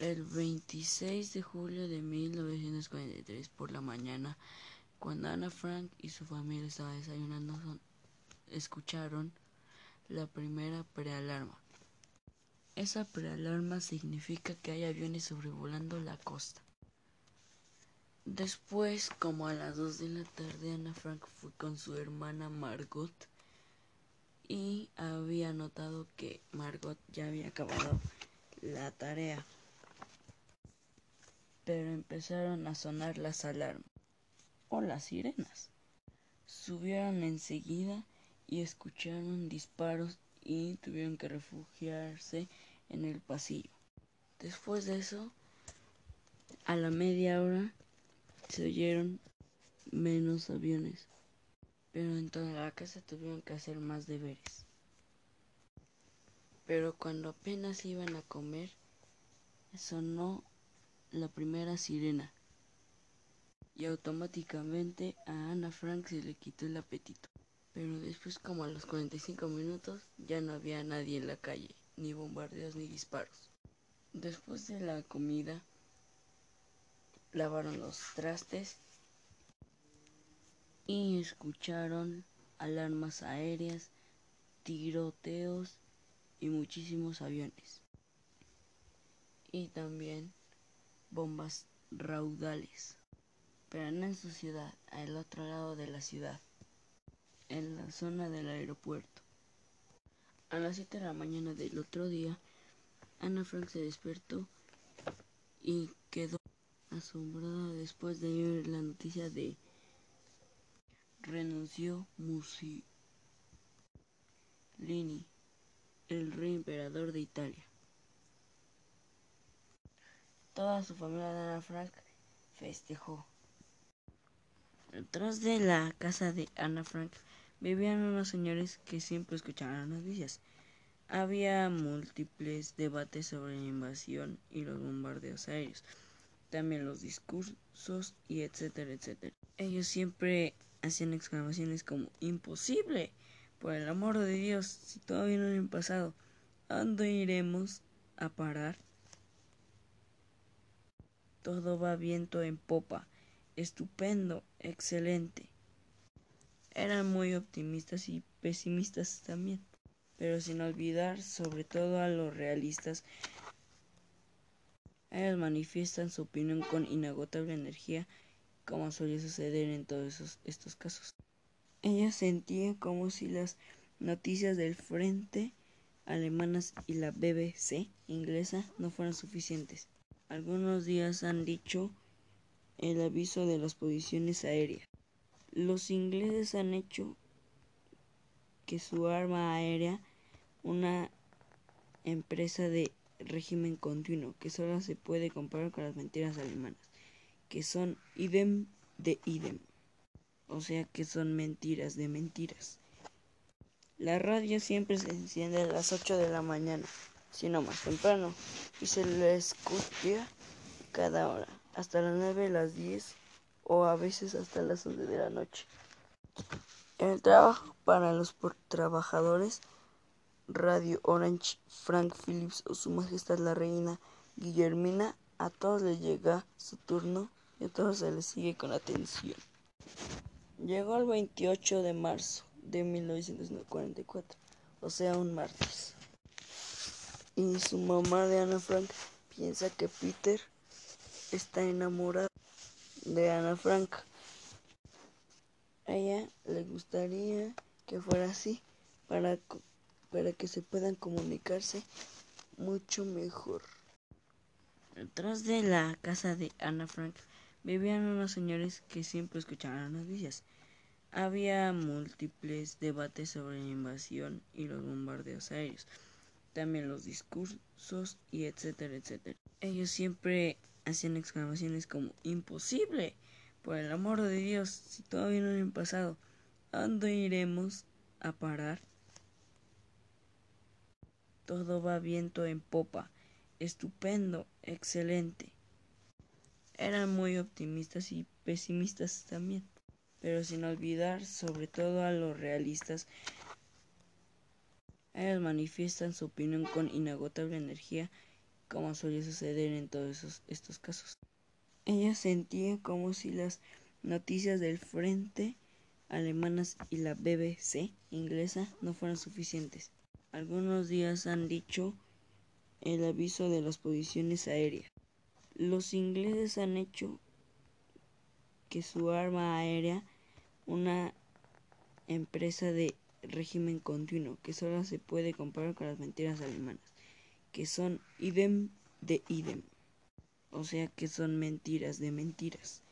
El 26 de julio de 1943 por la mañana, cuando Ana Frank y su familia estaban desayunando, escucharon la primera prealarma. Esa prealarma significa que hay aviones sobrevolando la costa. Después, como a las 2 de la tarde, Ana Frank fue con su hermana Margot y había notado que Margot ya había acabado la tarea. Pero empezaron a sonar las alarmas o las sirenas. Subieron enseguida y escucharon disparos y tuvieron que refugiarse en el pasillo. Después de eso, a la media hora se oyeron menos aviones, pero en toda la casa tuvieron que hacer más deberes. Pero cuando apenas iban a comer, sonó la primera sirena y automáticamente a Ana Frank se le quitó el apetito. Pero después, como a los 45 minutos, ya no había nadie en la calle, ni bombardeos ni disparos. Después de la comida, lavaron los trastes y escucharon alarmas aéreas, tiroteos y muchísimos aviones. Y también bombas raudales. Pero no en su ciudad, al otro lado de la ciudad, en la zona del aeropuerto. A las 7 de la mañana del otro día, Ana Frank se despertó y quedó asombrada después de oír la noticia de renunció Mussolini, el rey emperador de Italia. Toda su familia de Ana Frank festejó. Detrás de la casa de Ana Frank vivían unos señores que siempre escuchaban las noticias. Había múltiples debates sobre la invasión y los bombardeos aéreos, también los discursos y etcétera, etcétera. Ellos siempre hacían exclamaciones como imposible, por el amor de Dios, si todavía no han pasado, ¿a dónde iremos a parar? Todo va viento en popa, estupendo, excelente. Eran muy optimistas y pesimistas también pero sin olvidar sobre todo a los realistas. Ellos manifiestan su opinión con inagotable energía, como suele suceder en todos esos, estos casos. Ella sentía como si las noticias del frente alemanas y la BBC inglesa no fueran suficientes. Algunos días han dicho el aviso de las posiciones aéreas. Los ingleses han hecho que su arma aérea una empresa de régimen continuo que solo se puede comparar con las mentiras alemanas, que son idem de idem, o sea que son mentiras de mentiras. La radio siempre se enciende a las 8 de la mañana, sino más temprano, y se le escucha cada hora, hasta las 9, las 10 o a veces hasta las 11 de la noche. El trabajo para los trabajadores Radio Orange, Frank Phillips o Su Majestad la Reina Guillermina, a todos les llega su turno y a todos se les sigue con atención. Llegó el 28 de marzo de 1944, o sea, un martes. Y su mamá de Ana Frank piensa que Peter está enamorado de Ana Frank. A ella le gustaría que fuera así para para que se puedan comunicarse mucho mejor. Detrás de la casa de Ana Frank vivían unos señores que siempre escuchaban las noticias. Había múltiples debates sobre la invasión y los bombardeos aéreos, también los discursos y etcétera, etcétera. Ellos siempre hacían exclamaciones como imposible, por el amor de Dios, si todavía no han pasado, ¿a dónde iremos a parar? Todo va viento en popa, estupendo, excelente. Eran muy optimistas y pesimistas también, pero sin olvidar sobre todo a los realistas. Ellos manifiestan su opinión con inagotable energía, como suele suceder en todos estos casos. Ella sentía como si las noticias del frente alemanas y la BBC inglesa no fueran suficientes. Algunos días han dicho el aviso de las posiciones aéreas. Los ingleses han hecho que su arma aérea, una empresa de régimen continuo, que solo se puede comparar con las mentiras alemanas, que son idem de idem, o sea que son mentiras de mentiras.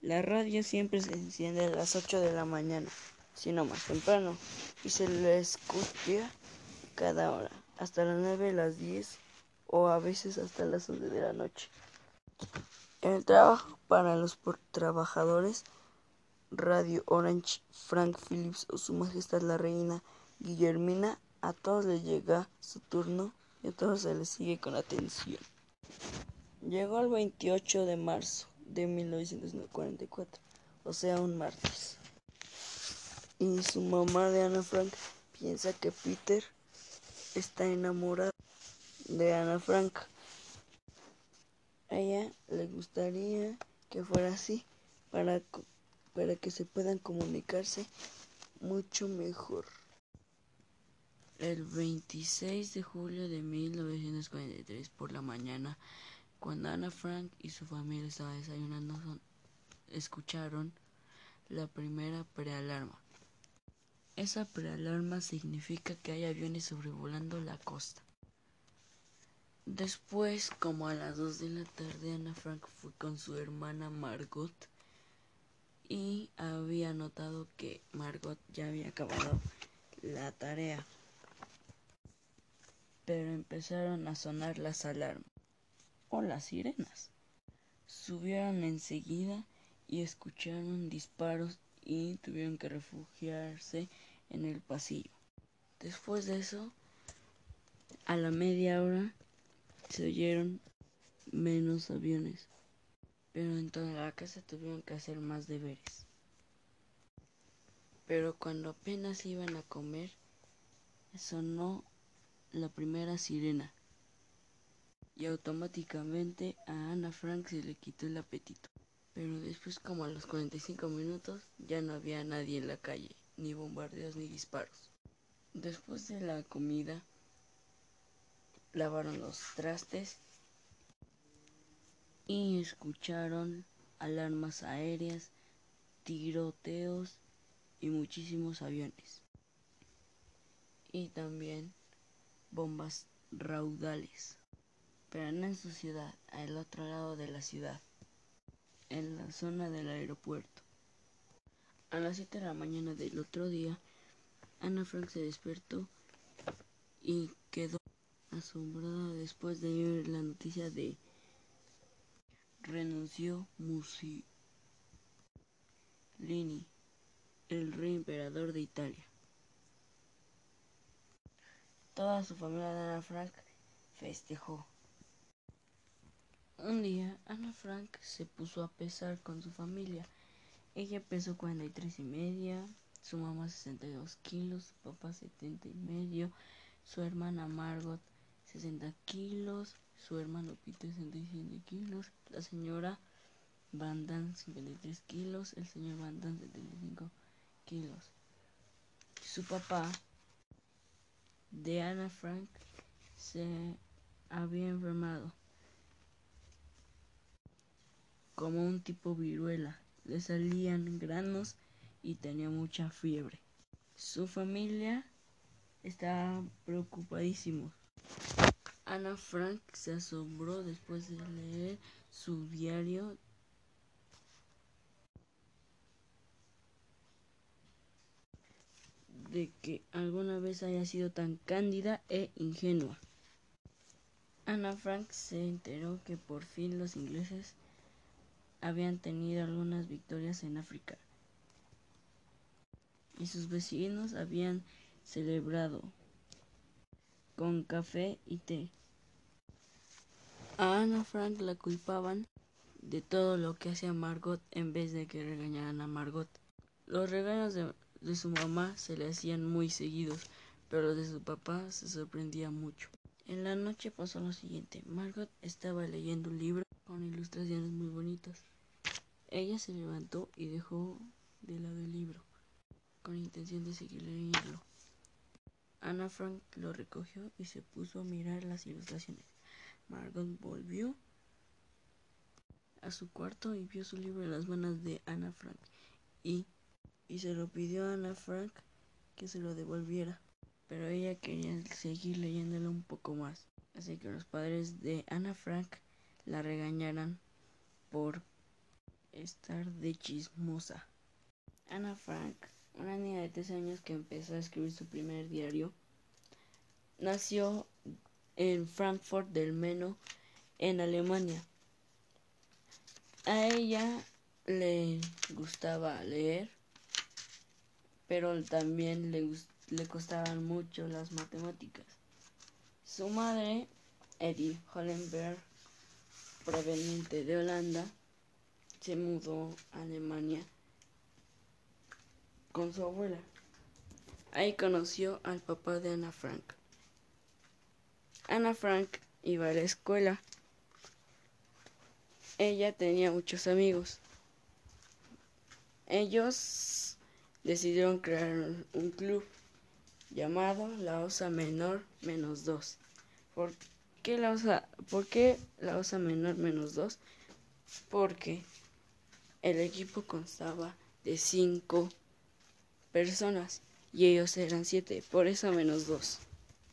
La radio siempre se enciende a las 8 de la mañana, sino más temprano, y se le escucha cada hora, hasta las 9, las 10 o a veces hasta las 11 de la noche. El trabajo para los trabajadores Radio Orange, Frank Phillips o Su Majestad la Reina Guillermina, a todos les llega su turno y a todos se les sigue con atención. Llegó el 28 de marzo de 1944, o sea, un martes. Y su mamá de Ana Frank piensa que Peter está enamorado de Ana Frank. A ella le gustaría que fuera así para, para que se puedan comunicarse mucho mejor. El 26 de julio de 1943 por la mañana, cuando Ana Frank y su familia estaban desayunando, escucharon la primera prealarma. Esa prealarma significa que hay aviones sobrevolando la costa. Después, como a las 2 de la tarde, Ana Frank fue con su hermana Margot y había notado que Margot ya había acabado la tarea. Pero empezaron a sonar las alarmas o las sirenas. Subieron enseguida y escucharon disparos y tuvieron que refugiarse en el pasillo. Después de eso, a la media hora se oyeron menos aviones, pero en toda la casa tuvieron que hacer más deberes. Pero cuando apenas iban a comer, sonó la primera sirena y automáticamente a Ana Frank se le quitó el apetito. Pero después como a los 45 minutos ya no había nadie en la calle ni bombardeos ni disparos. Después de la comida, lavaron los trastes y escucharon alarmas aéreas, tiroteos y muchísimos aviones. Y también bombas raudales, pero no en su ciudad, al otro lado de la ciudad, en la zona del aeropuerto. A las 7 de la mañana del otro día, Ana Frank se despertó y quedó asombrada después de oír la noticia de renunció Mussolini, el rey emperador de Italia. Toda su familia de Ana Frank festejó. Un día Ana Frank se puso a pesar con su familia ella pesó 43 y media, su mamá 62 kilos, su papá 70 y medio, su hermana Margot 60 kilos, su hermano Peter 67 la señora Van 53 kilos, el señor Van 75 kilos. Su papá de Anna Frank se había enfermado como un tipo viruela le salían granos y tenía mucha fiebre. Su familia estaba preocupadísimo. Ana Frank se asombró después de leer su diario de que alguna vez haya sido tan cándida e ingenua. Ana Frank se enteró que por fin los ingleses habían tenido algunas victorias en África y sus vecinos habían celebrado con café y té. A Ana Frank la culpaban de todo lo que hacía Margot en vez de que regañaran a Margot. Los regaños de, su mamá se le hacían muy seguidos, pero los de su papá se sorprendía mucho. En la noche pasó lo siguiente. Margot estaba leyendo un libro con ilustraciones muy bonitas. Ella se levantó y dejó de lado el libro, con intención de seguir leyendo. Ana Frank lo recogió y se puso a mirar las ilustraciones. Margot volvió a su cuarto y vio su libro en las manos de Ana Frank y, y se lo pidió a Ana Frank que se lo devolviera pero ella quería seguir leyéndolo un poco más. Así que los padres de Ana Frank la regañaran por estar de chismosa. Ana Frank, una niña de tres años que empezó a escribir su primer diario, nació en Frankfurt del Meno, en Alemania. A ella le gustaba leer, pero también le le costaban mucho las matemáticas. Su madre, Edith Hollenberg, proveniente de Holanda, se mudó a Alemania con su abuela. Ahí conoció al papá de Ana Frank. Ana Frank iba a la escuela. Ella tenía muchos amigos. Ellos decidieron crear un club llamado la osa menor menos 2. ¿Por qué la osa, ¿Por qué la osa menor menos 2? Porque el equipo constaba de 5 personas y ellos eran 7, por eso menos 2.